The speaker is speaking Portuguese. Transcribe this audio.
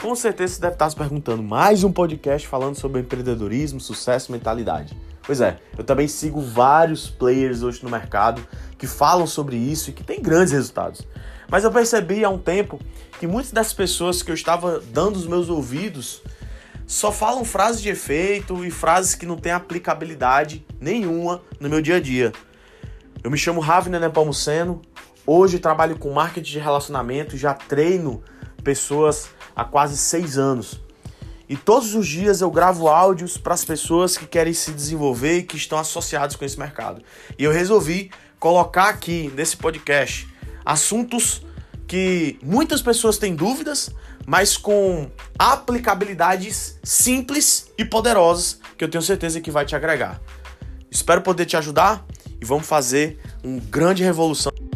Com certeza você deve estar se perguntando mais um podcast falando sobre empreendedorismo, sucesso e mentalidade. Pois é, eu também sigo vários players hoje no mercado que falam sobre isso e que têm grandes resultados. Mas eu percebi há um tempo que muitas das pessoas que eu estava dando os meus ouvidos só falam frases de efeito e frases que não têm aplicabilidade nenhuma no meu dia a dia. Eu me chamo Ravner Nepomuceno, hoje trabalho com marketing de relacionamento e já treino pessoas há quase seis anos. E todos os dias eu gravo áudios para as pessoas que querem se desenvolver e que estão associados com esse mercado. E eu resolvi colocar aqui nesse podcast assuntos que muitas pessoas têm dúvidas, mas com aplicabilidades simples e poderosas que eu tenho certeza que vai te agregar. Espero poder te ajudar e vamos fazer uma grande revolução.